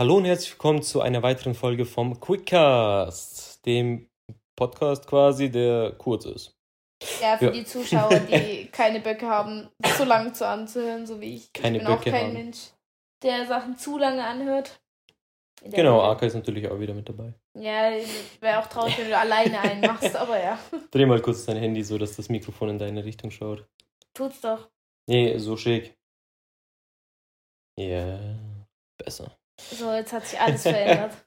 Hallo und herzlich willkommen zu einer weiteren Folge vom Quickcast, dem Podcast quasi, der kurz ist. Ja, für Ja. die Zuschauer, die keine Böcke haben, so lange zu anzuhören, so wie ich. Keine ich bin auch Böcke kein haben. Mensch, der Sachen zu lange anhört. Genau. Arka ist natürlich auch wieder mit dabei. Ja, wäre auch traurig, wenn du alleine einen machst, aber ja. Dreh mal kurz dein Handy so, dass das Mikrofon in deine Richtung schaut. Tut's doch. Nee, so schick. Ja, besser. So, jetzt hat sich alles verändert.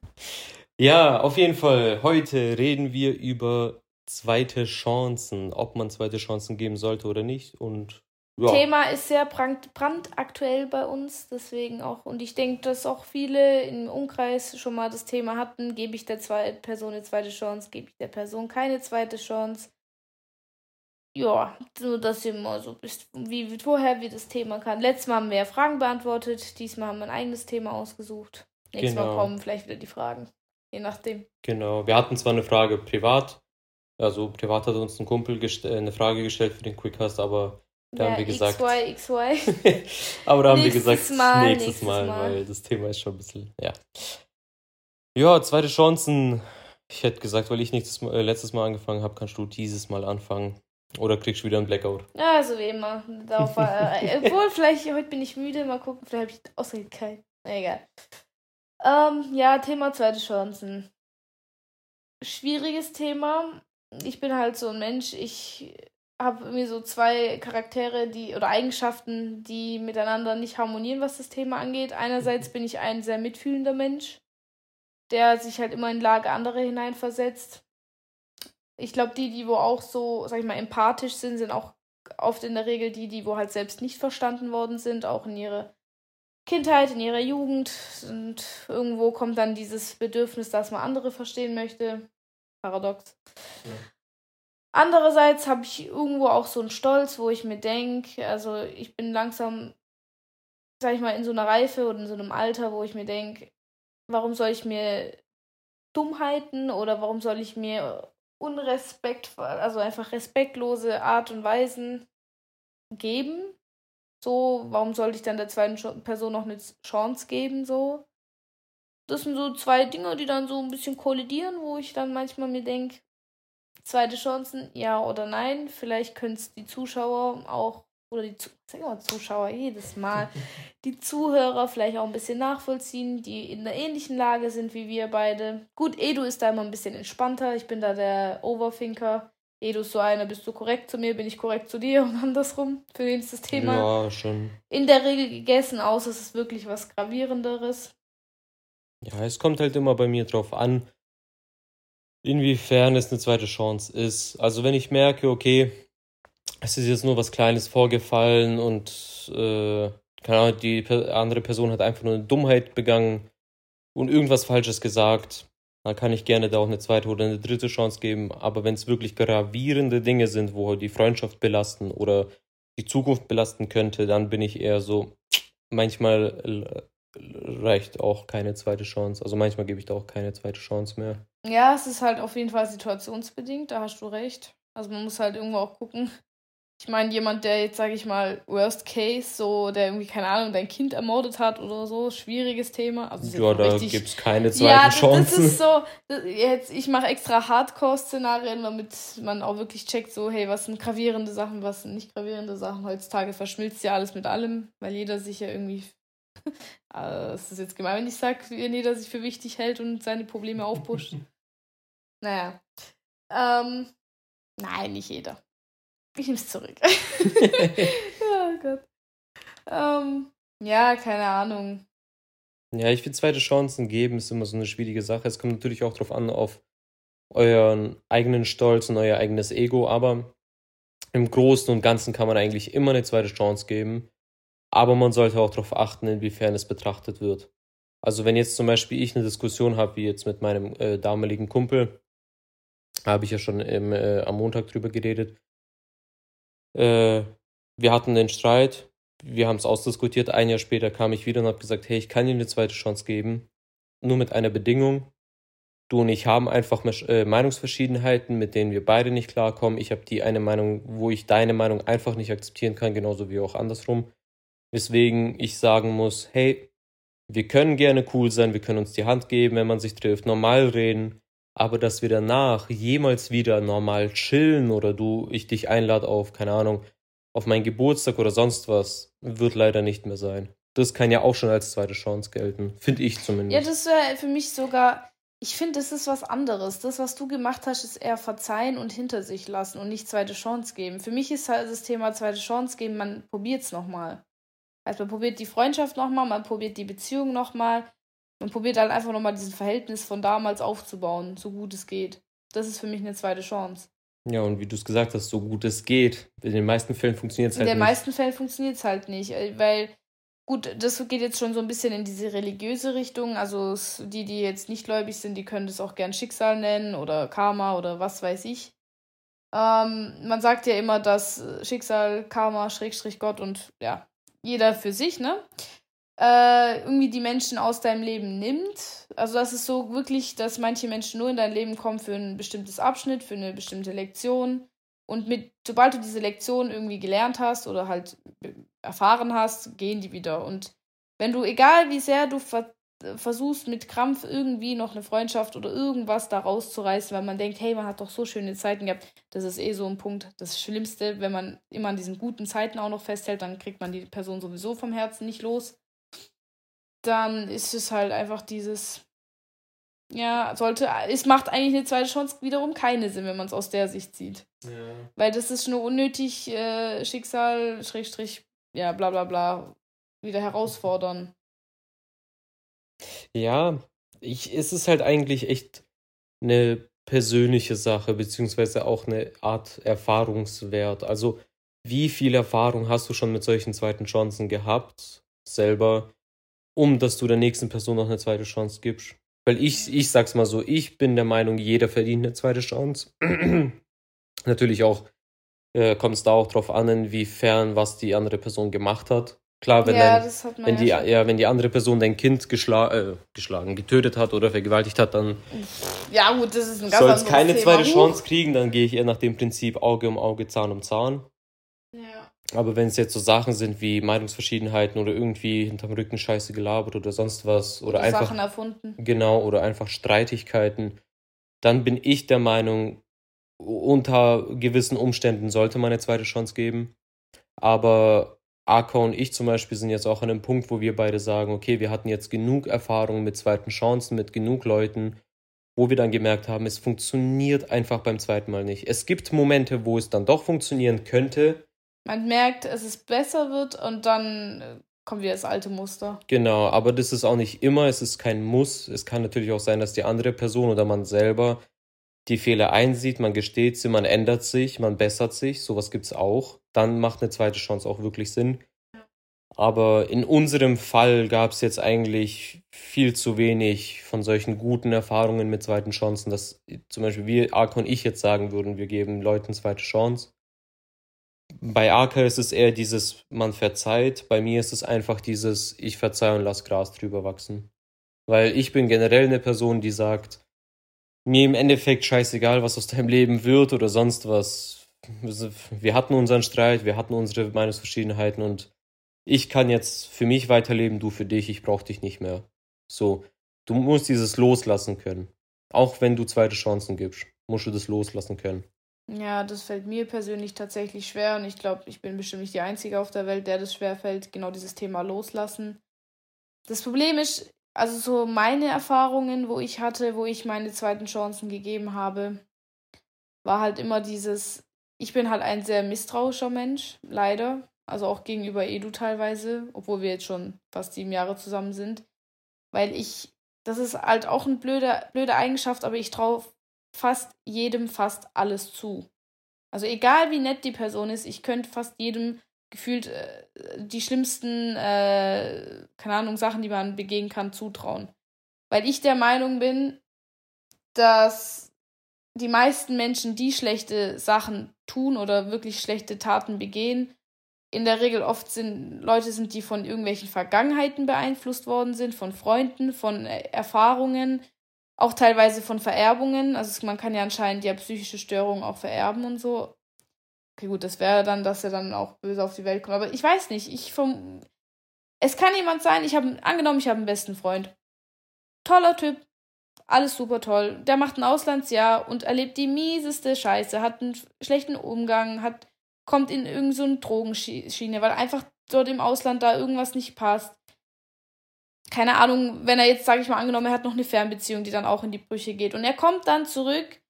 Ja, auf jeden Fall. Heute reden wir über zweite Chancen, ob man zweite Chancen geben sollte oder nicht. Und ja, Thema ist sehr brand, brandaktuell bei uns, deswegen auch. Und ich denke, dass auch viele im Umkreis schon mal das Thema hatten: gebe ich der zweiten Person eine zweite Chance, gebe ich der Person keine zweite Chance. Ja, so dass ihr mal so wisst, wie, wie woher wir das Thema kann. Letztes Mal haben wir ja Fragen beantwortet, diesmal haben wir ein eigenes Thema ausgesucht. Nächstes Genau. Mal kommen vielleicht wieder die Fragen. Je nachdem. genau. Wir hatten zwar eine Frage privat, also privat hat uns ein Kumpel äh, eine Frage gestellt für den Quickcast, aber da haben wir gesagt, XY, XY. aber da haben wir Nächstes gesagt, Mal, nächstes, nächstes Mal, Mal. weil das Thema ist schon ein bisschen, ja. Ja, zweite Chancen. Ich hätte gesagt, weil ich nächstes Mal, äh, letztes Mal angefangen habe, kannst du dieses Mal anfangen. Oder kriegst du wieder einen Blackout. Ja, so wie immer. Darauf war, äh, obwohl, vielleicht, heute bin ich müde, mal gucken, vielleicht habe ich außerdem keinen. Egal. Ähm, ja, Thema zweite Chancen. Schwieriges Thema. Ich bin halt so ein Mensch, ich habe irgendwie so zwei Charaktere, die oder Eigenschaften, die miteinander nicht harmonieren, was das Thema angeht. Einerseits bin ich ein sehr mitfühlender Mensch, der sich halt immer in Lage anderer hineinversetzt. Ich glaube, die, die wo auch so, sag ich mal, empathisch sind, sind auch oft in der Regel die, die wo halt selbst nicht verstanden worden sind, auch in ihrer Kindheit, in ihrer Jugend. Und irgendwo kommt dann dieses Bedürfnis, dass man andere verstehen möchte. Paradox. Andererseits habe ich irgendwo auch so einen Stolz, wo ich mir denke, also ich bin langsam, sag ich mal, in so einer Reife oder in so einem Alter, wo ich mir denke, warum soll ich mir Dummheiten oder warum soll ich mir unrespektvoll, also einfach respektlose Art und Weisen geben? So, warum sollte ich dann der zweiten Person noch eine Chance geben? So, das sind so zwei Dinge, die dann so ein bisschen kollidieren, wo ich dann manchmal mir denke, zweite Chancen, ja oder nein. Vielleicht können es die Zuschauer auch, oder die Zu sag immer Zuschauer jedes Mal, die Zuhörer vielleicht auch ein bisschen nachvollziehen, die in einer ähnlichen Lage sind wie wir beide. Gut, Edu ist da immer ein bisschen entspannter. Ich bin da der Overthinker. Edu ist so einer, bist du korrekt zu mir, bin ich korrekt zu dir und andersrum. Für den ist das Thema Ja, schon. in der Regel gegessen, außer es ist wirklich was Gravierenderes. Ja, es kommt halt immer bei mir drauf an, inwiefern es eine zweite Chance ist. Also wenn ich merke, okay, es ist jetzt nur was Kleines vorgefallen und äh, keine Ahnung, die andere Person hat einfach nur eine Dummheit begangen und irgendwas Falsches gesagt, dann kann ich gerne da auch eine zweite oder eine dritte Chance geben. Aber wenn es wirklich gravierende Dinge sind, wo die Freundschaft belasten oder die Zukunft belasten könnte, dann bin ich eher so, manchmal reicht auch keine zweite Chance. Also manchmal gebe ich da auch keine zweite Chance mehr. Ja, es ist halt auf jeden Fall situationsbedingt, da hast du recht. Also man muss halt irgendwo auch gucken. Ich meine, jemand, der jetzt, sage ich mal, Worst Case, so, der irgendwie, keine Ahnung, dein Kind ermordet hat oder so, schwieriges Thema. Also Ja, da richtig- gibt es keine zweiten ja, das, das Chancen. ist so, das, jetzt, ich mache extra Hardcore-Szenarien, damit man auch wirklich checkt, so, hey, was sind gravierende Sachen, was sind nicht gravierende Sachen. Heutzutage verschmilzt ja alles mit allem, weil jeder sich ja irgendwie, äh, es ist jetzt gemein, wenn ich sage, wenn jeder sich für wichtig hält und seine Probleme aufpusht. naja. Ähm, nein, nicht jeder. Ich nehme es zurück. oh Gott. Ähm, ja, keine Ahnung. Ja, ich finde, zweite Chancen geben ist immer so eine schwierige Sache. Es kommt natürlich auch drauf an, auf euren eigenen Stolz und euer eigenes Ego, aber im Großen und Ganzen kann man eigentlich immer eine zweite Chance geben. Aber man sollte auch darauf achten, inwiefern es betrachtet wird. Also wenn jetzt zum Beispiel ich eine Diskussion habe, wie jetzt mit meinem äh, damaligen Kumpel, habe ich ja schon im, äh, am Montag drüber geredet. Äh, wir hatten den Streit, wir haben es ausdiskutiert. Ein Jahr später kam ich wieder und habe gesagt, hey, ich kann ihm eine zweite Chance geben, nur mit einer Bedingung. Du und ich haben einfach äh, Meinungsverschiedenheiten, mit denen wir beide nicht klarkommen. Ich habe die eine Meinung, wo ich deine Meinung einfach nicht akzeptieren kann, genauso wie auch andersrum. Weswegen ich sagen muss, hey, wir können gerne cool sein, wir können uns die Hand geben, wenn man sich trifft, normal reden, aber dass wir danach jemals wieder normal chillen oder du, ich dich einlade auf, keine Ahnung, auf meinen Geburtstag oder sonst was, wird leider nicht mehr sein. Das kann ja auch schon als zweite Chance gelten, finde ich zumindest. Ja, das wäre für mich sogar, ich finde, das ist was anderes. Das, was du gemacht hast, ist eher verzeihen und hinter sich lassen und nicht zweite Chance geben. Für mich ist halt das Thema zweite Chance geben, man probiert es nochmal. Also man probiert die Freundschaft nochmal, man probiert die Beziehung nochmal, man probiert halt einfach nochmal dieses Verhältnis von damals aufzubauen, so gut es geht. Das ist für mich eine zweite Chance. Ja, und wie du es gesagt hast, so gut es geht. In den meisten Fällen funktioniert es halt nicht. In den meisten Fällen funktioniert es halt nicht, weil Gut, das geht jetzt schon so ein bisschen in diese religiöse Richtung. Also die, die jetzt nicht gläubig sind, die können das auch gern Schicksal nennen oder Karma oder was weiß ich. Ähm, man sagt ja immer, dass Schicksal, Karma, Schrägstrich Gott und ja, jeder für sich, ne? Äh, irgendwie die Menschen aus deinem Leben nimmt. Also das ist so wirklich, dass manche Menschen nur in dein Leben kommen für ein bestimmtes Abschnitt, für eine bestimmte Lektion. Und mit, sobald du diese Lektion irgendwie gelernt hast oder halt erfahren hast, gehen die wieder. Und wenn du, egal wie sehr du ver versuchst, mit Krampf irgendwie noch eine Freundschaft oder irgendwas da rauszureißen, weil man denkt, hey, man hat doch so schöne Zeiten gehabt, das ist eh so ein Punkt. Das Schlimmste, wenn man immer an diesen guten Zeiten auch noch festhält, dann kriegt man die Person sowieso vom Herzen nicht los. Dann ist es halt einfach dieses, ja, sollte, es macht eigentlich eine zweite Chance wiederum keine Sinn, wenn man es aus der Sicht sieht. Ja. Weil das ist nur unnötig äh, Schicksal, Schrägstrich, ja, bla bla bla, wieder herausfordern. Ja, ich, es ist halt eigentlich echt eine persönliche Sache, beziehungsweise auch eine Art Erfahrungswert. Also, wie viel Erfahrung hast du schon mit solchen zweiten Chancen gehabt, selber, um dass du der nächsten Person noch eine zweite Chance gibst? Weil ich, ich sag's mal so, ich bin der Meinung, jeder verdient eine zweite Chance. Natürlich auch äh, kommt es da auch drauf an, inwiefern was die andere Person gemacht hat. Klar, wenn, ja, dein, wenn, ja die, ja, wenn die andere Person dein Kind geschla äh, geschlagen, getötet hat oder vergewaltigt hat, dann ja, gut, das ist ein ganz soll es keine Thema. zweite Chance kriegen, dann gehe ich eher nach dem Prinzip Auge um Auge, Zahn um Zahn. Ja. Aber wenn es jetzt so Sachen sind wie Meinungsverschiedenheiten oder irgendwie hinterm Rücken Scheiße gelabert oder sonst was oder, oder einfach Sachen erfunden. Genau, oder einfach Streitigkeiten, dann bin ich der Meinung, unter gewissen Umständen sollte man eine zweite Chance geben. Aber Aka und ich zum Beispiel sind jetzt auch an einem Punkt, wo wir beide sagen, okay, wir hatten jetzt genug Erfahrungen mit zweiten Chancen, mit genug Leuten, wo wir dann gemerkt haben, es funktioniert einfach beim zweiten Mal nicht. Es gibt Momente, wo es dann doch funktionieren könnte. Man merkt, dass es besser wird und dann äh, kommt wieder das alte Muster. Genau, aber das ist auch nicht immer, es ist kein Muss. Es kann natürlich auch sein, dass die andere Person oder man selber die Fehler einsieht, man gesteht sie, man ändert sich, man bessert sich, sowas gibt es auch, dann macht eine zweite Chance auch wirklich Sinn. Aber in unserem Fall gab es jetzt eigentlich viel zu wenig von solchen guten Erfahrungen mit zweiten Chancen, dass zum Beispiel wir, Arka und ich jetzt sagen würden, wir geben Leuten zweite Chance. Bei Arka ist es eher dieses, man verzeiht. Bei mir ist es einfach dieses, ich verzeihe und lass Gras drüber wachsen. Weil ich bin generell eine Person, die sagt, mir im Endeffekt scheißegal, was aus deinem Leben wird oder sonst was. Wir hatten unseren Streit, wir hatten unsere Meinungsverschiedenheiten und ich kann jetzt für mich weiterleben, du für dich, ich brauche dich nicht mehr. So, du musst dieses loslassen können. Auch wenn du zweite Chancen gibst, musst du das loslassen können. Ja, das fällt mir persönlich tatsächlich schwer und ich glaube, ich bin bestimmt nicht die Einzige auf der Welt, der das schwer fällt, genau dieses Thema loslassen. Das Problem ist, also so meine Erfahrungen, wo ich hatte, wo ich meine zweiten Chancen gegeben habe, war halt immer dieses, ich bin halt ein sehr misstrauischer Mensch, leider. Also auch gegenüber Edu teilweise, obwohl wir jetzt schon fast sieben Jahre zusammen sind. Weil ich, das ist halt auch eine blöde, blöde Eigenschaft, aber ich traue fast jedem fast alles zu. Also egal wie nett die Person ist, ich könnte fast jedem gefühlt äh, die schlimmsten, äh, keine Ahnung, Sachen, die man begehen kann, zutrauen. Weil ich der Meinung bin, dass die meisten Menschen, die schlechte Sachen tun oder wirklich schlechte Taten begehen, in der Regel oft sind Leute sind, die von irgendwelchen Vergangenheiten beeinflusst worden sind, von Freunden, von äh, Erfahrungen, auch teilweise von Vererbungen. Also man kann ja anscheinend ja psychische Störungen auch vererben und so. Okay, gut, das wäre dann, dass er dann auch böse auf die Welt kommt. Aber ich weiß nicht, ich vom. Es kann jemand sein, ich habe, angenommen, ich habe einen besten Freund. Toller Typ, alles super toll. Der macht ein Auslandsjahr und erlebt die mieseste Scheiße, hat einen schlechten Umgang, hat, kommt in irgendeine so Drogenschiene, weil einfach dort im Ausland da irgendwas nicht passt. Keine Ahnung, wenn er jetzt, sage ich mal, angenommen, er hat noch eine Fernbeziehung, die dann auch in die Brüche geht. Und er kommt dann zurück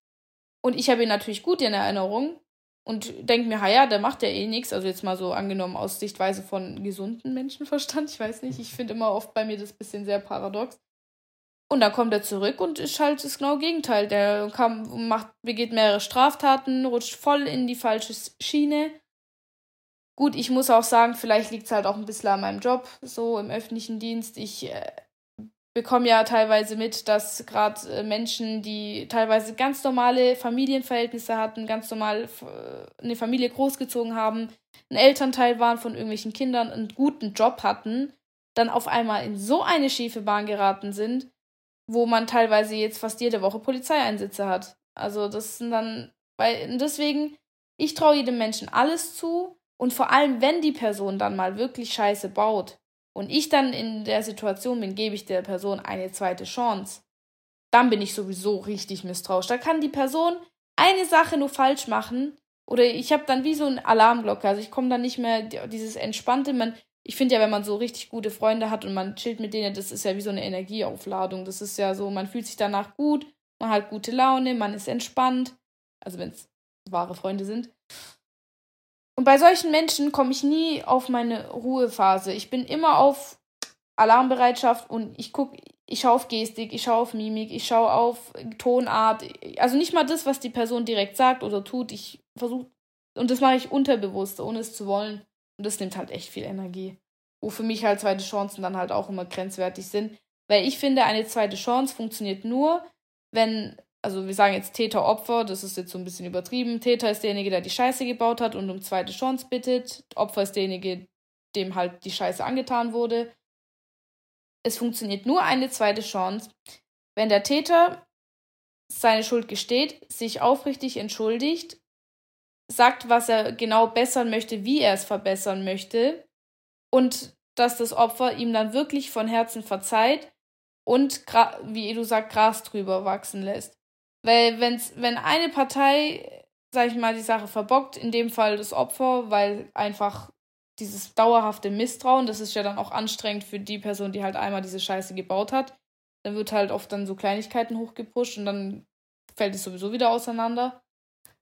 und ich habe ihn natürlich gut in Erinnerung und denke mir, ja, der macht ja eh nichts. Also jetzt mal so angenommen aus Sichtweise von gesunden Menschenverstand. Ich weiß nicht, ich finde immer oft bei mir das bisschen sehr paradox. Und dann kommt er zurück und ist halt das genaue Gegenteil. Der kam, macht, begeht mehrere Straftaten, rutscht voll in die falsche Schiene. Gut, ich muss auch sagen, vielleicht liegt es halt auch ein bisschen an meinem Job, so im öffentlichen Dienst. Ich äh, bekomme ja teilweise mit, dass gerade äh, Menschen, die teilweise ganz normale Familienverhältnisse hatten, ganz normal äh, eine Familie großgezogen haben, ein Elternteil waren von irgendwelchen Kindern, einen guten Job hatten, dann auf einmal in so eine schiefe Bahn geraten sind, wo man teilweise jetzt fast jede Woche Polizeieinsätze hat. Also das sind dann, weil deswegen, ich traue jedem Menschen alles zu und vor allem, wenn die Person dann mal wirklich Scheiße baut und ich dann in der Situation bin, gebe ich der Person eine zweite Chance, dann bin ich sowieso richtig misstrauisch. Da kann die Person eine Sache nur falsch machen oder ich habe dann wie so ein Alarmglocke. Also ich komme dann nicht mehr dieses entspannte, man ich finde ja, wenn man so richtig gute Freunde hat und man chillt mit denen, das ist ja wie so eine Energieaufladung. Das ist ja so, man fühlt sich danach gut, man hat gute Laune, man ist entspannt. Also wenn es wahre Freunde sind. Und bei solchen Menschen komme ich nie auf meine Ruhephase. Ich bin immer auf Alarmbereitschaft und ich gucke, ich schaue auf Gestik, ich schaue auf Mimik, ich schaue auf Tonart. Also nicht mal das, was die Person direkt sagt oder tut. Ich versuche, und das mache ich unterbewusst, ohne es zu wollen. Und das nimmt halt echt viel Energie. Wo für mich halt zweite Chancen dann halt auch immer grenzwertig sind. Weil ich finde, eine zweite Chance funktioniert nur, wenn, also wir sagen jetzt Täter-Opfer, das ist jetzt so ein bisschen übertrieben. Täter ist derjenige, der die Scheiße gebaut hat und um zweite Chance bittet. Opfer ist derjenige, dem halt die Scheiße angetan wurde. Es funktioniert nur eine zweite Chance, wenn der Täter seine Schuld gesteht, sich aufrichtig entschuldigt sagt, was er genau bessern möchte, wie er es verbessern möchte und dass das Opfer ihm dann wirklich von Herzen verzeiht und, wie du sagst, Gras drüber wachsen lässt. Weil wenn's, wenn eine Partei, sag ich mal, die Sache verbockt, in dem Fall das Opfer, weil einfach dieses dauerhafte Misstrauen, das ist ja dann auch anstrengend für die Person, die halt einmal diese Scheiße gebaut hat, dann wird halt oft dann so Kleinigkeiten hochgepusht und dann fällt es sowieso wieder auseinander.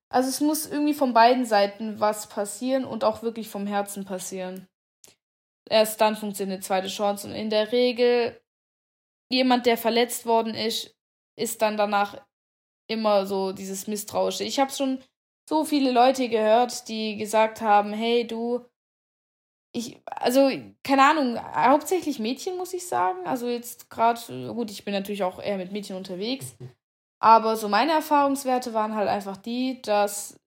Also es muss irgendwie von beiden Seiten was passieren und auch wirklich vom Herzen passieren. Erst dann funktioniert eine zweite Chance. Und in der Regel, jemand, der verletzt worden ist, ist dann danach immer so dieses Misstrauische. Ich habe schon so viele Leute gehört, die gesagt haben, hey du, ich, also, keine Ahnung, hauptsächlich Mädchen, muss ich sagen. Also jetzt gerade, gut, ich bin natürlich auch eher mit Mädchen unterwegs. Aber so meine Erfahrungswerte waren halt einfach die, dass,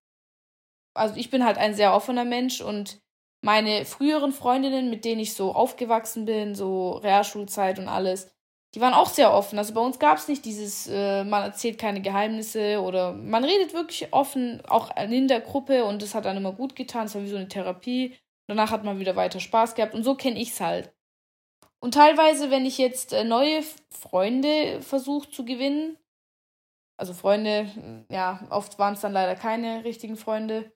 also ich bin halt ein sehr offener Mensch und meine früheren Freundinnen, mit denen ich so aufgewachsen bin, so Realschulzeit und alles, die waren auch sehr offen. Also bei uns gab es nicht dieses, äh, man erzählt keine Geheimnisse oder man redet wirklich offen, auch in der Gruppe und das hat dann immer gut getan. Es war wie so eine Therapie. Danach hat man wieder weiter Spaß gehabt und so kenne ich es halt. Und teilweise, wenn ich jetzt äh, neue Freunde versuche zu gewinnen, also Freunde, ja, oft waren es dann leider keine richtigen Freunde,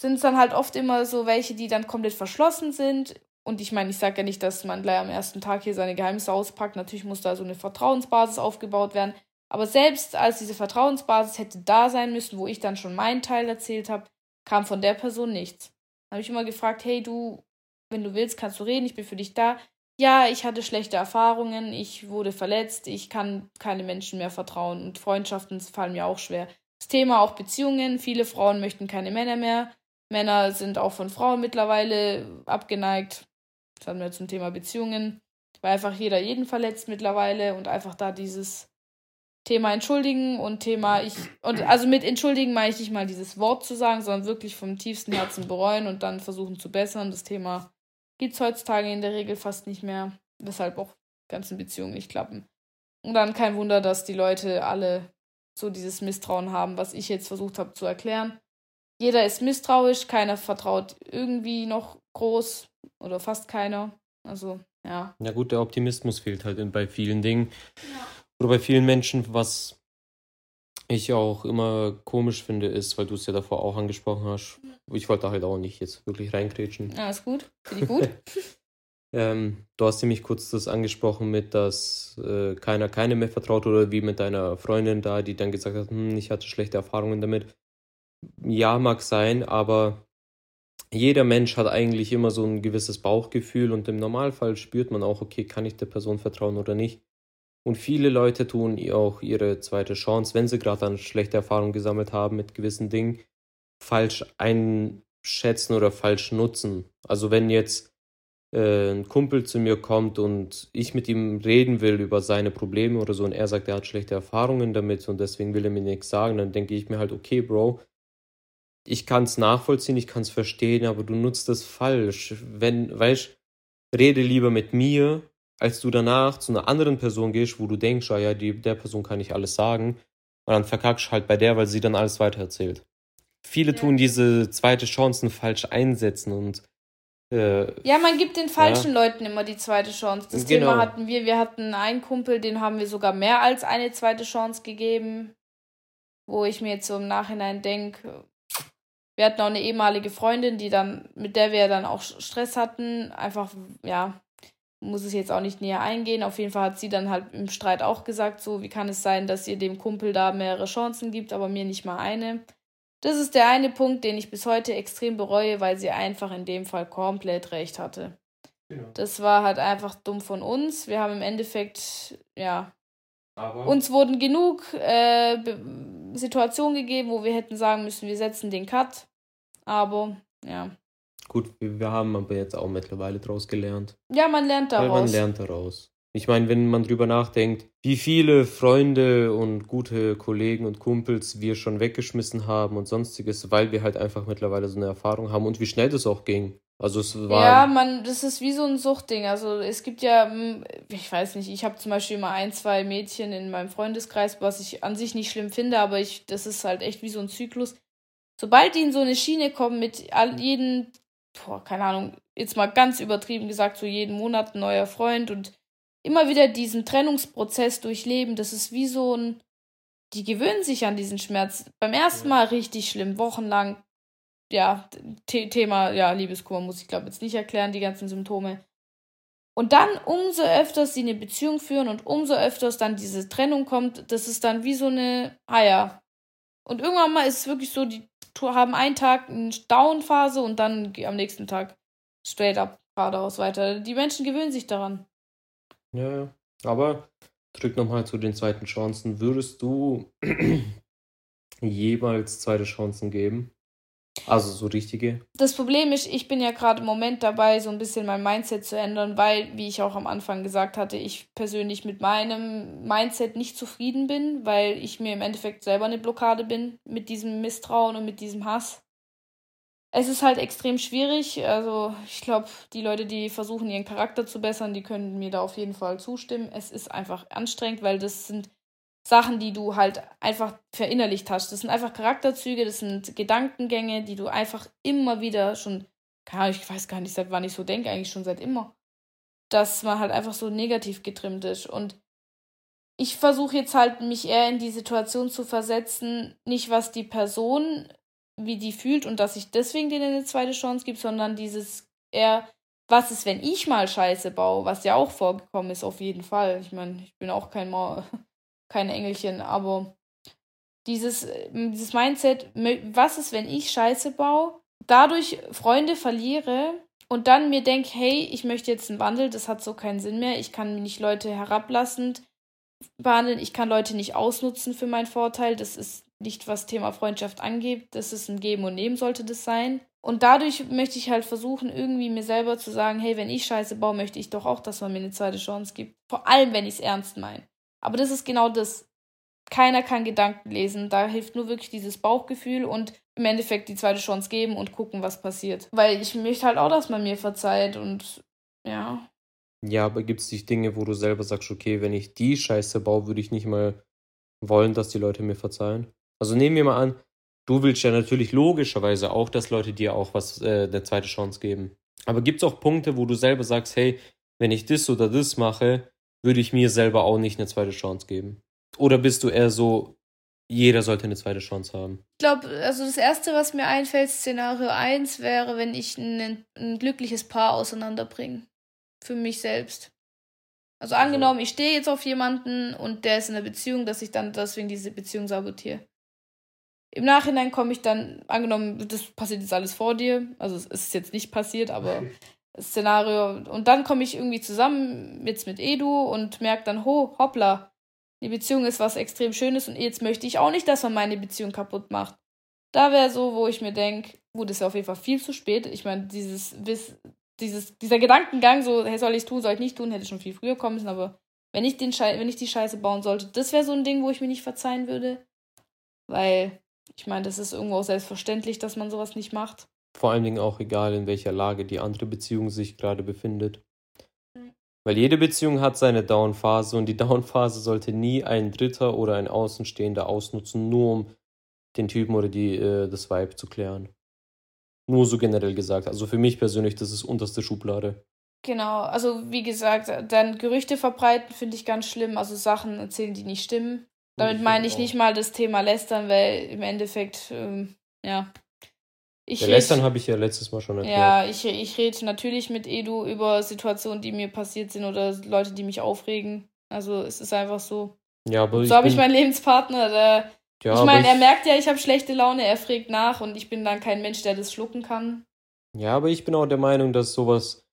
sind es dann halt oft immer so welche, die dann komplett verschlossen sind. Und ich meine, ich sage ja nicht, dass man gleich am ersten Tag hier seine Geheimnisse auspackt. Natürlich muss da so eine Vertrauensbasis aufgebaut werden. Aber selbst als diese Vertrauensbasis hätte da sein müssen, wo ich dann schon meinen Teil erzählt habe, kam von der Person nichts. Da habe ich immer gefragt, hey du, wenn du willst, kannst du reden, ich bin für dich da ja, ich hatte schlechte Erfahrungen, ich wurde verletzt, ich kann keine Menschen mehr vertrauen und Freundschaften fallen mir auch schwer. Das Thema auch Beziehungen, viele Frauen möchten keine Männer mehr. Männer sind auch von Frauen mittlerweile abgeneigt. Das hatten wir zum Thema Beziehungen. Weil einfach jeder jeden verletzt mittlerweile und einfach da dieses Thema entschuldigen und Thema ich und also mit entschuldigen meine ich nicht mal dieses Wort zu sagen, sondern wirklich vom tiefsten Herzen bereuen und dann versuchen zu bessern. Das Thema gibt es heutzutage in der Regel fast nicht mehr, weshalb auch ganzen Beziehungen nicht klappen. Und dann kein Wunder, dass die Leute alle so dieses Misstrauen haben, was ich jetzt versucht habe zu erklären. Jeder ist misstrauisch, keiner vertraut irgendwie noch groß oder fast keiner. Also, ja. Ja gut, der Optimismus fehlt halt bei vielen Dingen. Ja. Oder bei vielen Menschen, was ich auch immer komisch finde, ist, weil du es ja davor auch angesprochen hast. Ich wollte halt auch nicht jetzt wirklich reingrätschen. Ja, ist gut. Finde ich gut. ähm, du hast nämlich kurz das angesprochen mit, dass äh, keiner keine mehr vertraut oder wie mit deiner Freundin da, die dann gesagt hat, hm, ich hatte schlechte Erfahrungen damit. Ja, mag sein, aber jeder Mensch hat eigentlich immer so ein gewisses Bauchgefühl und im Normalfall spürt man auch, okay, kann ich der Person vertrauen oder nicht. Und viele Leute tun auch ihre zweite Chance, wenn sie gerade eine schlechte Erfahrung gesammelt haben mit gewissen Dingen, falsch einschätzen oder falsch nutzen. Also wenn jetzt äh, ein Kumpel zu mir kommt und ich mit ihm reden will über seine Probleme oder so und er sagt, er hat schlechte Erfahrungen damit und deswegen will er mir nichts sagen, dann denke ich mir halt, okay, Bro, ich kann es nachvollziehen, ich kann es verstehen, aber du nutzt es falsch. Wenn, weißt, rede lieber mit mir als du danach zu einer anderen Person gehst, wo du denkst, ah ja, die, der Person kann ich alles sagen, und dann verkackst du halt bei der, weil sie dann alles weitererzählt. Viele ja. tun diese zweite Chancen falsch einsetzen und äh, ja, man gibt den falschen ja. Leuten immer die zweite Chance. Das genau. Thema hatten wir. Wir hatten einen Kumpel, den haben wir sogar mehr als eine zweite Chance gegeben. Wo ich mir jetzt so im Nachhinein denke, wir hatten auch eine ehemalige Freundin, die dann, mit der wir dann auch Stress hatten. Einfach, ja, muss es jetzt auch nicht näher eingehen. Auf jeden Fall hat sie dann halt im Streit auch gesagt, so, wie kann es sein, dass ihr dem Kumpel da mehrere Chancen gibt, aber mir nicht mal eine. Das ist der eine Punkt, den ich bis heute extrem bereue, weil sie einfach in dem Fall komplett recht hatte. Genau. Das war halt einfach dumm von uns. Wir haben im Endeffekt, ja, aber uns wurden genug äh, Situationen gegeben, wo wir hätten sagen müssen, wir setzen den Cut. Aber, ja. Gut, wir haben aber jetzt auch mittlerweile daraus gelernt. Ja, man lernt daraus. Weil man lernt daraus. Ich meine, wenn man drüber nachdenkt, wie viele Freunde und gute Kollegen und Kumpels wir schon weggeschmissen haben und sonstiges, weil wir halt einfach mittlerweile so eine Erfahrung haben und wie schnell das auch ging. Also es war. Ja, man, das ist wie so ein Suchtding. Also es gibt ja, hm, ich weiß nicht, ich habe zum Beispiel immer ein, zwei Mädchen in meinem Freundeskreis, was ich an sich nicht schlimm finde, aber ich, das ist halt echt wie so ein Zyklus. Sobald die in so eine Schiene kommen mit all, jeden boah, keine Ahnung, jetzt mal ganz übertrieben gesagt, so jeden Monat ein neuer Freund und immer wieder diesen Trennungsprozess durchleben, das ist wie so ein, die gewöhnen sich an diesen Schmerz. Beim ersten Mal richtig schlimm, wochenlang, ja, Thema, ja, Liebeskummer muss ich glaube jetzt nicht erklären, die ganzen Symptome. Und dann umso öfters sie eine Beziehung führen und umso öfters dann diese Trennung kommt, das ist dann wie so eine, ja. Und irgendwann mal ist es wirklich so, die haben einen Tag eine Down-Phase und dann am nächsten Tag straight up geradeaus weiter. Die Menschen gewöhnen sich daran. Ja, ja. Aber zurück nochmal zu den zweiten Chancen. Würdest du jeweils zweite Chancen geben? Also so richtige. Das Problem ist, ich bin ja gerade im Moment dabei, so ein bisschen mein Mindset zu ändern, weil, wie ich auch am Anfang gesagt hatte, ich persönlich mit meinem Mindset nicht zufrieden bin, weil ich mir im Endeffekt selber eine Blockade bin mit diesem Misstrauen und mit diesem Hass. Es ist halt extrem schwierig. Also ich glaube, die Leute, die versuchen, ihren Charakter zu bessern, die können mir da auf jeden Fall zustimmen. Es ist einfach anstrengend, weil das sind Sachen, die du halt einfach verinnerlicht hast. Das sind einfach Charakterzüge, das sind Gedankengänge, die du einfach immer wieder schon, ich weiß gar nicht, seit wann ich so denke, eigentlich schon seit immer, dass man halt einfach so negativ getrimmt ist. Und ich versuche jetzt halt, mich eher in die Situation zu versetzen, nicht was die Person, wie die fühlt und dass ich deswegen denen eine zweite Chance gebe, sondern dieses eher, was ist, wenn ich mal Scheiße baue, was ja auch vorgekommen ist, auf jeden Fall. Ich meine, ich bin auch kein Mau kein Engelchen, aber dieses, äh, dieses Mindset, was ist, wenn ich Scheiße baue, dadurch Freunde verliere und dann mir denke, hey, ich möchte jetzt einen Wandel, das hat so keinen Sinn mehr, ich kann nicht Leute herablassend behandeln, ich kann Leute nicht ausnutzen für meinen Vorteil, das ist nicht, was Thema Freundschaft angeht, das ist ein Geben und Nehmen sollte das sein. Und dadurch möchte ich halt versuchen, irgendwie mir selber zu sagen, hey, wenn ich Scheiße baue, möchte ich doch auch, dass man mir eine zweite Chance gibt. Vor allem, wenn ich es ernst meine. Aber das ist genau das. Keiner kann Gedanken lesen. Da hilft nur wirklich dieses Bauchgefühl und im Endeffekt die zweite Chance geben und gucken, was passiert. Weil ich möchte halt auch, dass man mir verzeiht und ja. Ja, aber gibt es nicht Dinge, wo du selber sagst, okay, wenn ich die Scheiße baue, würde ich nicht mal wollen, dass die Leute mir verzeihen? Also nehmen wir mal an, du willst ja natürlich logischerweise auch, dass Leute dir auch was, äh, eine zweite Chance geben. Aber gibt es auch Punkte, wo du selber sagst, hey, wenn ich das oder das mache, würde ich mir selber auch nicht eine zweite Chance geben. Oder bist du eher so, jeder sollte eine zweite Chance haben? Ich glaube, also das Erste, was mir einfällt, Szenario 1 wäre, wenn ich ein, ein glückliches Paar auseinanderbringe. Für mich selbst. Also angenommen, ich stehe jetzt auf jemanden und der ist in einer Beziehung, dass ich dann deswegen diese Beziehung sabotiere. Im Nachhinein komme ich dann, angenommen, das passiert jetzt alles vor dir, also es ist jetzt nicht passiert, aber Szenario, und dann komme ich irgendwie zusammen jetzt mit Edu und merke dann, ho, hoppla, die Beziehung ist was extrem Schönes und jetzt möchte ich auch nicht, dass man meine Beziehung kaputt macht. Da wäre so, wo ich mir denke, gut, ist ja auf jeden Fall viel zu spät. Ich meine, dieses, dieses, dieser Gedankengang, so, hey, soll ich es tun, soll ich nicht tun, hätte schon viel früher kommen müssen, aber wenn ich, den Schei wenn ich die Scheiße bauen sollte, das wäre so ein Ding, wo ich mir nicht verzeihen würde. Weil, ich meine, das ist irgendwo auch selbstverständlich, dass man sowas nicht macht. Vor allen Dingen auch egal, in welcher Lage die andere Beziehung sich gerade befindet. Weil jede Beziehung hat seine Downphase und die Downphase sollte nie ein Dritter oder ein Außenstehender ausnutzen, nur um den Typen oder die, äh, das Vibe zu klären. Nur so generell gesagt. Also für mich persönlich, das ist unterste Schublade. Genau, also wie gesagt, dann Gerüchte verbreiten finde ich ganz schlimm, also Sachen erzählen, die nicht stimmen. Damit meine ich nicht mal das Thema Lästern, weil im Endeffekt, ähm, ja. Ich ja, Lästern habe ich ja letztes Mal schon erklärt. Ja, ich, ich rede natürlich mit Edu über Situationen, die mir passiert sind oder Leute, die mich aufregen. Also es ist einfach so. Ja, aber so habe ich meinen Lebenspartner, der ja, ich meine, er merkt ja, ich habe schlechte Laune, er fragt nach und ich bin dann kein Mensch, der das schlucken kann. Ja, aber ich bin auch der Meinung, dass sowas,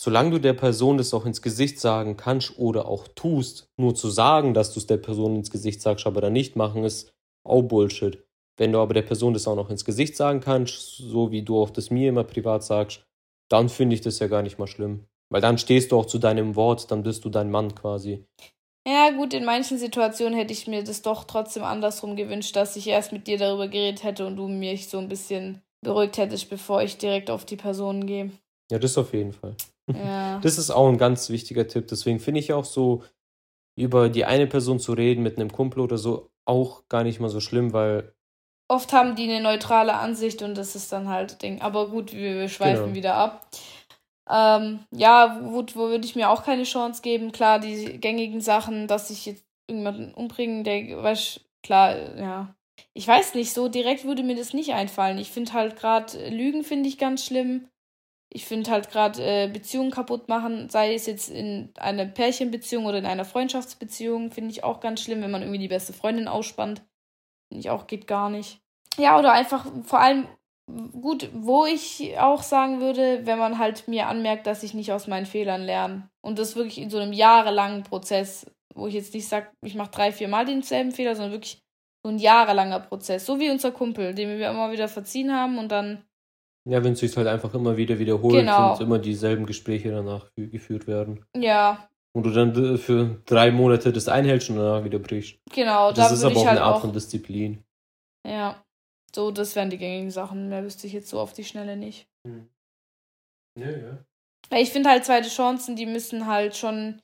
solange du der Person das auch ins Gesicht sagen kannst oder auch tust, nur zu sagen, dass du es der Person ins Gesicht sagst, aber dann nicht machen, ist auch Bullshit. Wenn du aber der Person das auch noch ins Gesicht sagen kannst, so wie du auch das mir immer privat sagst, dann finde ich das ja gar nicht mal schlimm. Weil dann stehst du auch zu deinem Wort, dann bist du dein Mann quasi. Ja, gut, in manchen Situationen hätte ich mir das doch trotzdem andersrum gewünscht, dass ich erst mit dir darüber geredet hätte und du mich so ein bisschen beruhigt hättest, bevor ich direkt auf die Person gehe. Ja, das auf jeden Fall. Ja. Das ist auch ein ganz wichtiger Tipp. Deswegen finde ich auch so, über die eine Person zu reden mit einem Kumpel oder so, auch gar nicht mal so schlimm, weil. Oft haben die eine neutrale Ansicht und das ist dann halt Ding. Aber gut, wir, wir schweifen genau. wieder ab. Ähm, ja, wo, wo würde ich mir auch keine Chance geben. Klar, die gängigen Sachen, dass ich jetzt irgendjemanden umbringen, der, weißt klar, ja. Ich weiß nicht, so direkt würde mir das nicht einfallen. Ich finde halt gerade Lügen finde ich ganz schlimm. Ich finde halt gerade äh, Beziehungen kaputt machen, sei es jetzt in einer Pärchenbeziehung oder in einer Freundschaftsbeziehung, finde ich auch ganz schlimm, wenn man irgendwie die beste Freundin ausspannt. Finde ich auch, geht gar nicht. Ja, oder einfach vor allem gut, wo ich auch sagen würde, wenn man halt mir anmerkt, dass ich nicht aus meinen Fehlern lerne. Und das wirklich in so einem jahrelangen Prozess, wo ich jetzt nicht sage, ich mache drei, vier Mal denselben Fehler, sondern wirklich so ein jahrelanger Prozess. So wie unser Kumpel, den wir immer wieder verziehen haben und dann. Ja, wenn es sich halt einfach immer wieder wiederholt genau. und immer dieselben Gespräche danach geführt werden. Ja. Und du dann für drei Monate das einhältst und danach wieder brichst. Genau, das da ist aber auch halt eine Art auch, von Disziplin. Ja. So, das wären die gängigen Sachen. Mehr wüsste ich jetzt so auf die Schnelle nicht. Hm. Ja, ja. Weil ich finde halt zweite Chancen, die müssen halt schon.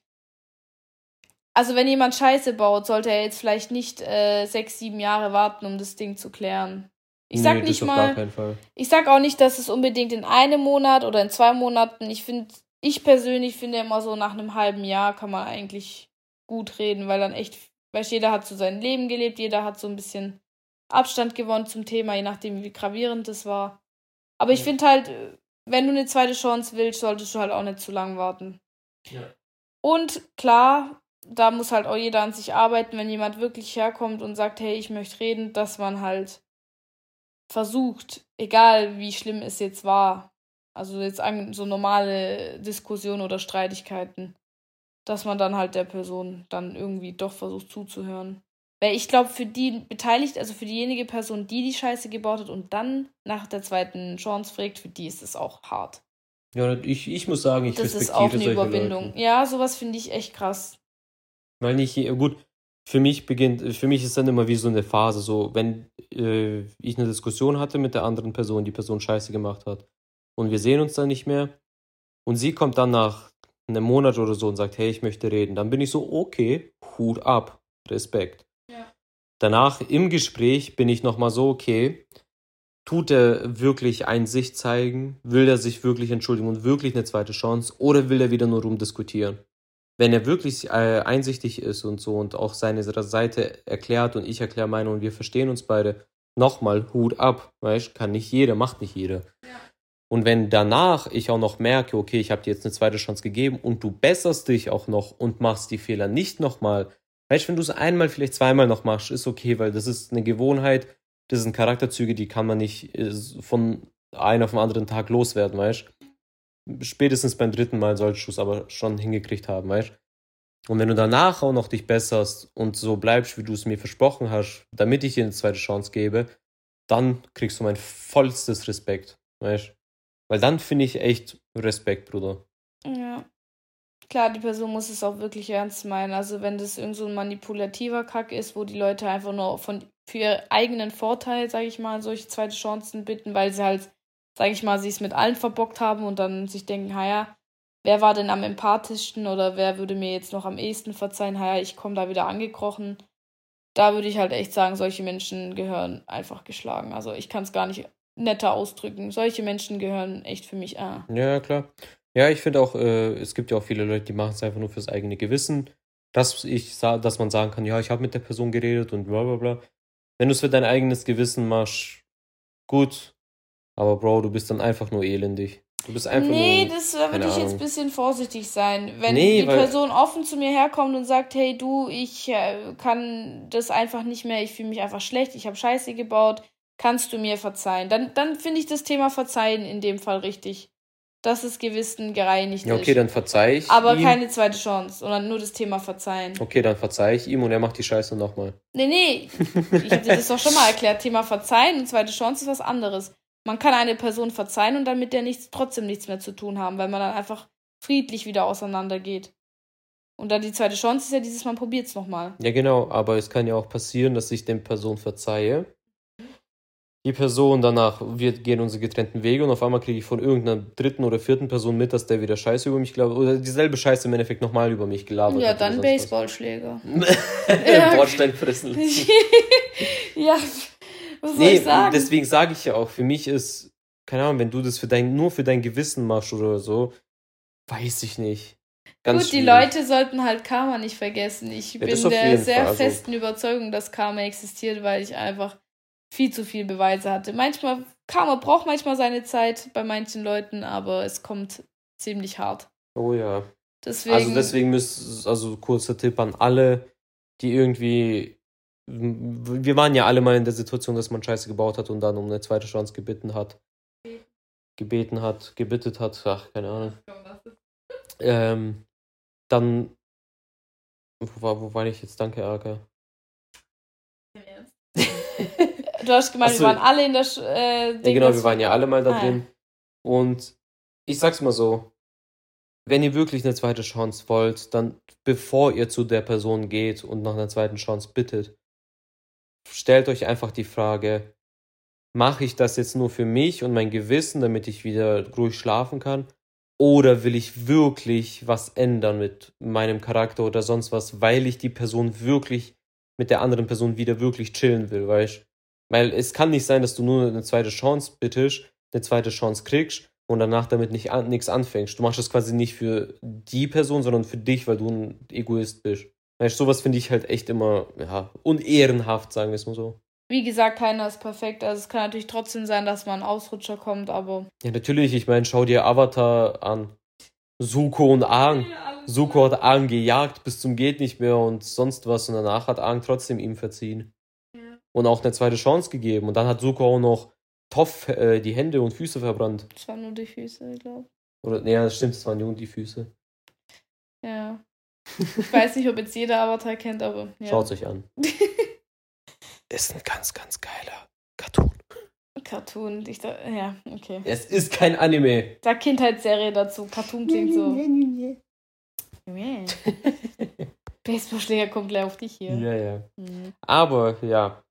Also wenn jemand Scheiße baut, sollte er jetzt vielleicht nicht äh, sechs, sieben Jahre warten, um das Ding zu klären. Ich sag nee, nicht mal. Ich sag auch nicht, dass es unbedingt in einem Monat oder in zwei Monaten. Ich finde, ich persönlich finde immer so nach einem halben Jahr kann man eigentlich gut reden, weil dann echt, weil jeder hat so sein Leben gelebt, jeder hat so ein bisschen Abstand gewonnen zum Thema, je nachdem, wie gravierend das war. Aber ich finde halt, wenn du eine zweite Chance willst, solltest du halt auch nicht zu lang warten. Ja. Und klar, da muss halt auch jeder an sich arbeiten, wenn jemand wirklich herkommt und sagt, hey, ich möchte reden, dass man halt versucht, egal wie schlimm es jetzt war, also jetzt so normale Diskussionen oder Streitigkeiten, dass man dann halt der Person dann irgendwie doch versucht zuzuhören. Weil ich glaube, für die beteiligt, also für diejenige Person, die die Scheiße gebaut hat und dann nach der zweiten Chance fragt, für die ist es auch hart. Ja, ich, ich muss sagen, ich das respektiere ist auch eine Überwindung. Leute. Ja, sowas finde ich echt krass. Weil nicht, gut, für mich beginnt, für mich ist dann immer wie so eine Phase, so, wenn äh, ich eine Diskussion hatte mit der anderen Person, die Person Scheiße gemacht hat und wir sehen uns dann nicht mehr und sie kommt dann nach einem Monat oder so und sagt, hey, ich möchte reden, dann bin ich so, okay, Hut ab, Respekt. Danach im Gespräch bin ich nochmal so, okay, tut er wirklich Einsicht zeigen? Will er sich wirklich entschuldigen und wirklich eine zweite Chance? Oder will er wieder nur rumdiskutieren? Wenn er wirklich äh, einsichtig ist und so und auch seine Seite erklärt und ich erkläre meine und wir verstehen uns beide, nochmal Hut ab, weißt kann nicht jeder, macht nicht jeder. Ja. Und wenn danach ich auch noch merke, okay, ich habe dir jetzt eine zweite Chance gegeben und du besserst dich auch noch und machst die Fehler nicht nochmal, weißt du, wenn du es einmal, vielleicht zweimal noch machst, ist okay, weil das ist eine Gewohnheit, das sind Charakterzüge, die kann man nicht äh, von einem auf den anderen Tag loswerden, weißt Spätestens beim dritten Mal solltest du es aber schon hingekriegt haben, weißt Und wenn du danach auch noch dich besserst und so bleibst, wie du es mir versprochen hast, damit ich dir eine zweite Chance gebe, dann kriegst du mein vollstes Respekt, weißt Weil dann finde ich echt Respekt, Bruder. Ja. Klar, die Person muss es auch wirklich ernst meinen. Also wenn das irgend so ein manipulativer Kack ist, wo die Leute einfach nur von für ihren eigenen Vorteil, sage ich mal, solche zweite Chancen bitten, weil sie halt, sage ich mal, sie es mit allen verbockt haben und dann sich denken, ja, wer war denn am empathischsten oder wer würde mir jetzt noch am ehesten verzeihen, ja, ich komme da wieder angekrochen. Da würde ich halt echt sagen, solche Menschen gehören einfach geschlagen. Also ich kann es gar nicht netter ausdrücken. Solche Menschen gehören echt für mich. Ah. Ja, klar. Ja, ich finde auch, äh, es gibt ja auch viele Leute, die machen es einfach nur fürs eigene Gewissen. Dass ich dass man sagen kann, ja, ich habe mit der Person geredet und bla bla bla. Wenn du es für dein eigenes Gewissen machst, gut. Aber Bro, du bist dann einfach nur elendig. Du bist einfach nee, nur. Nee, das da würde ich jetzt ein bisschen vorsichtig sein. Wenn nee, die Person offen zu mir herkommt und sagt, hey du, ich äh, kann das einfach nicht mehr, ich fühle mich einfach schlecht, ich habe Scheiße gebaut, kannst du mir verzeihen? Dann, dann finde ich das Thema Verzeihen in dem Fall richtig dass das Gewissen gereinigt ja, okay, ist. dann verzeih ich Aber ihm. keine zweite Chance, sondern nur das Thema Verzeihen. Okay, dann verzeih ich ihm und er macht die Scheiße nochmal. Nee, nee, ich habe dir das doch schon mal erklärt. Thema Verzeihen und zweite Chance ist was anderes. Man kann eine Person verzeihen und dann mit der nichts, trotzdem nichts mehr zu tun haben, weil man dann einfach friedlich wieder auseinandergeht. Und dann die zweite Chance ist ja dieses Mal probiert's nochmal. Ja, genau, aber es kann ja auch passieren, dass ich den Person verzeihe die Person, danach wir gehen unsere getrennten Wege und auf einmal kriege ich von irgendeiner dritten oder vierten Person mit, dass der wieder Scheiße über mich glaubt oder dieselbe Scheiße im Endeffekt nochmal über mich gelabert ja, hat. Ja, dann Baseballschläger. ja. Bordstein fressen. ja, was soll nee, ich sagen? Deswegen sage ich ja auch, für mich ist, keine Ahnung, wenn du das für dein, nur für dein Gewissen machst oder so, weiß ich nicht. Ganz Gut, schwierig. die Leute sollten halt Karma nicht vergessen. Ich ja, bin der sehr Fall, also festen Überzeugung, dass Karma existiert, weil ich einfach viel zu viel Beweise hatte. Manchmal, Karma braucht manchmal seine Zeit bei manchen Leuten, aber es kommt ziemlich hart. Oh ja. Deswegen, also deswegen müsst, also kurzer Tipp an alle, die irgendwie, wir waren ja alle mal in der Situation, dass man Scheiße gebaut hat und dann um eine zweite Chance gebeten hat. Gebeten hat, gebittet hat, ach, keine Ahnung. Ähm, dann, wo war, wo war ich jetzt? Danke, Arka. Du hast gemeint, so, wir waren alle in der. Äh, ja, genau, wir waren ja alle mal da ah. drin. Und ich sag's mal so: Wenn ihr wirklich eine zweite Chance wollt, dann bevor ihr zu der Person geht und nach einer zweiten Chance bittet, stellt euch einfach die Frage: Mache ich das jetzt nur für mich und mein Gewissen, damit ich wieder ruhig schlafen kann? Oder will ich wirklich was ändern mit meinem Charakter oder sonst was, weil ich die Person wirklich mit der anderen Person wieder wirklich chillen will, weißt weil es kann nicht sein, dass du nur eine zweite Chance bittest, eine zweite Chance kriegst und danach damit nicht an, nichts anfängst. Du machst das quasi nicht für die Person, sondern für dich, weil du ein Egoist bist. Weißt du, sowas finde ich halt echt immer, ja, unehrenhaft, sagen wir es mal so. Wie gesagt, keiner ist perfekt. Also es kann natürlich trotzdem sein, dass mal ein Ausrutscher kommt, aber. Ja, natürlich. Ich meine, schau dir Avatar an. Suko und Aang. Suko hat Aang gejagt bis zum geht nicht mehr und sonst was und danach hat Aang trotzdem ihm verziehen und auch eine zweite Chance gegeben. Und dann hat Suko auch noch Toff äh, die Hände und Füße verbrannt. Das waren nur die Füße, ich glaube. Oder, nee, das stimmt, es waren nur die Füße. Ja. Ich weiß nicht, ob jetzt jeder Avatar kennt, aber. Ja. Schaut euch an. ist ein ganz, ganz geiler Cartoon. Cartoon, ich da, ja, okay. Es ist kein Anime. Sag Kindheitsserie dazu. Cartoon klingt so. Baseballschläger kommt gleich auf dich hier. Ja, ja. Mhm. Aber ja,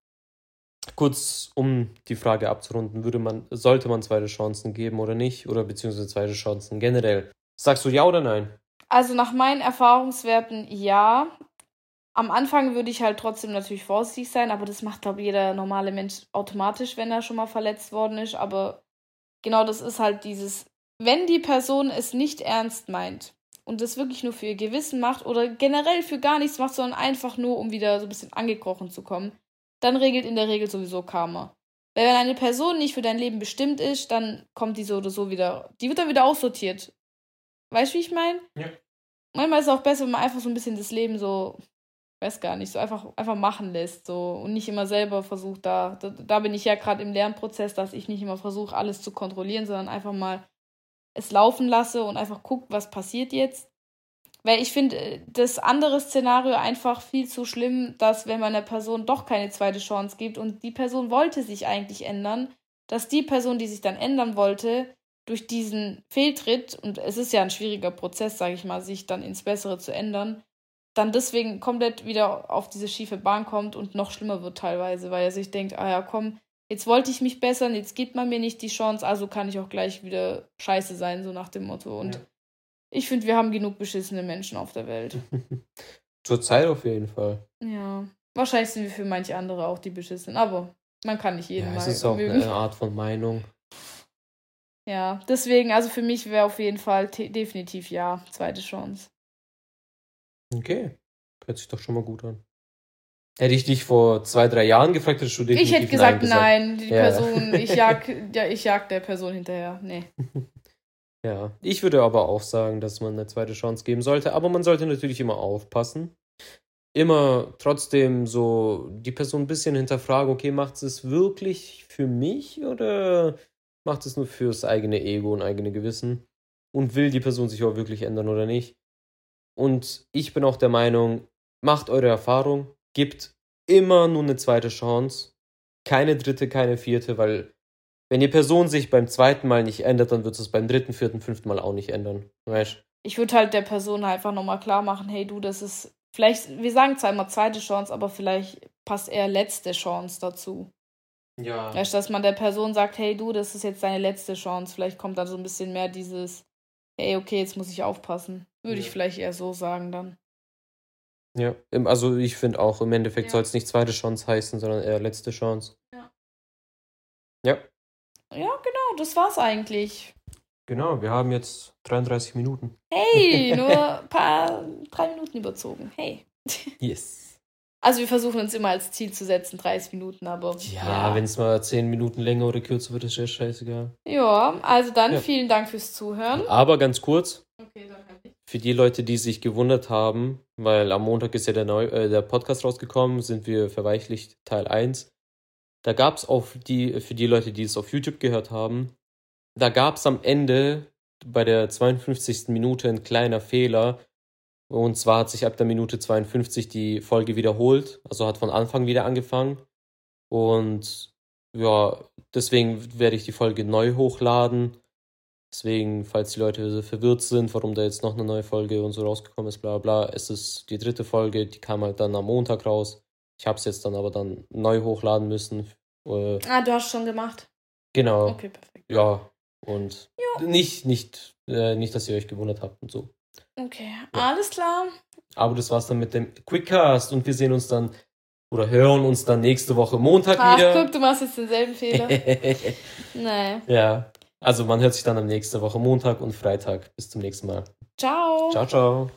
kurz um die Frage abzurunden, würde man, sollte man zweite Chancen geben oder nicht? Oder beziehungsweise zweite Chancen generell? Sagst du ja oder nein? Also nach meinen Erfahrungswerten ja. am Anfang würde ich halt trotzdem natürlich vorsichtig sein, aber das macht, glaube ich, jeder normale Mensch automatisch, wenn er schon mal verletzt worden ist. Aber genau das ist halt dieses, wenn die Person es nicht ernst meint und das wirklich nur für ihr Gewissen macht oder generell für gar nichts macht, sondern einfach nur, um wieder so ein bisschen angekrochen zu kommen, dann regelt in der Regel sowieso Karma. Weil wenn eine Person nicht für dein Leben bestimmt ist, dann kommt die so oder so wieder, die wird dann wieder aussortiert. Weißt du, wie ich meine? Ja. Manchmal ist es auch besser, wenn man einfach so ein bisschen das Leben so weiß gar nicht, so einfach, einfach machen lässt so und nicht immer selber versucht, da, da, da bin ich ja gerade im Lernprozess, dass ich nicht immer versuche, alles zu kontrollieren, sondern einfach mal es laufen lasse und einfach gucke, was passiert jetzt. Weil ich finde äh, das andere Szenario einfach viel zu schlimm, dass wenn man einer Person doch keine zweite Chance gibt und die Person wollte sich eigentlich ändern, dass die Person, die sich dann ändern wollte, durch diesen Fehltritt, und es ist ja ein schwieriger Prozess, sage ich mal, sich dann ins Bessere zu ändern, dann deswegen komplett wieder auf diese schiefe Bahn kommt und noch schlimmer wird teilweise, weil er sich denkt, ah ja, komm, jetzt wollte ich mich bessern, jetzt gibt man mir nicht die Chance, also kann ich auch gleich wieder scheiße sein, so nach dem Motto. Und ja. Ich finde, wir haben genug beschissene Menschen auf der Welt. Zurzeit auf jeden Fall. Ja. Wahrscheinlich sind wir für manche andere auch die beschissenen, aber man kann nicht jeden ja. Das ist auch mögen. eine Art von Meinung. Ja, deswegen, also für mich wäre auf jeden Fall definitiv ja, zweite Chance. Okay. Hört sich doch schon mal gut an. Hätte ich dich vor zwei, drei Jahren gefragt, hättest du definitiv Ich hätte gesagt, nein, gesagt. nein die ja. Person, ich jag, ja, ich jag der Person hinterher. Nee. Ja, ich würde aber auch sagen, dass man eine zweite Chance geben sollte, aber man sollte natürlich immer aufpassen. Immer trotzdem so die Person ein bisschen hinterfragen, okay, macht es wirklich für mich oder macht es nur fürs eigene Ego und eigene Gewissen? Und will die Person sich auch wirklich ändern oder nicht? Und ich bin auch der Meinung, macht eure Erfahrung, gibt immer nur eine zweite Chance. Keine dritte, keine vierte, weil wenn die Person sich beim zweiten Mal nicht ändert, dann wird es beim dritten, vierten, fünften Mal auch nicht ändern. Weißt? Ich würde halt der Person einfach nochmal klar machen, hey du, das ist vielleicht, wir sagen zwar immer zweite Chance, aber vielleicht passt eher letzte Chance dazu. Ja. Weißt, dass man der Person sagt, hey du, das ist jetzt deine letzte Chance. Vielleicht kommt dann so ein bisschen mehr dieses, hey, okay, jetzt muss ich aufpassen. Würde ja. ich vielleicht eher so sagen dann. Ja, also ich finde auch, im Endeffekt ja. soll es nicht zweite Chance heißen, sondern eher letzte Chance. Ja. Ja. Ja, genau, das war's eigentlich. Genau, wir haben jetzt 33 Minuten. Hey, nur ein paar, drei Minuten überzogen. Hey. Yes. Also wir versuchen uns immer als Ziel zu setzen, 30 Minuten, aber. Ja, ja. wenn es mal 10 Minuten länger oder kürzer wird, ist ja scheißegal. Ja, also dann ja. vielen Dank fürs Zuhören. Aber ganz kurz. Okay, dann halt Für die Leute, die sich gewundert haben, weil am Montag ist ja der, Neu äh, der Podcast rausgekommen, sind wir verweichlicht Teil 1. Da gab es auf die, für die Leute, die es auf YouTube gehört haben, da gab es am Ende bei der 52. Minute ein kleiner Fehler, und zwar hat sich ab der Minute 52 die Folge wiederholt, also hat von Anfang wieder angefangen. Und ja, deswegen werde ich die Folge neu hochladen. Deswegen, falls die Leute verwirrt sind, warum da jetzt noch eine neue Folge und so rausgekommen ist, bla bla, es ist die dritte Folge, die kam halt dann am Montag raus. Ich habe es jetzt dann aber dann neu hochladen müssen. Äh, ah, du hast schon gemacht. Genau. Okay, perfekt. Ja, und jo. nicht, nicht, äh, nicht, dass ihr euch gewundert habt und so. Okay, ja. alles klar. Aber das war's dann mit dem Quickcast und wir sehen uns dann oder hören uns dann nächste Woche Montag Ach, wieder. Ach, guck, du machst jetzt denselben Fehler. nee. Ja, also man hört sich dann am nächsten Woche Montag und Freitag. Bis zum nächsten Mal. Ciao. Ciao, ciao.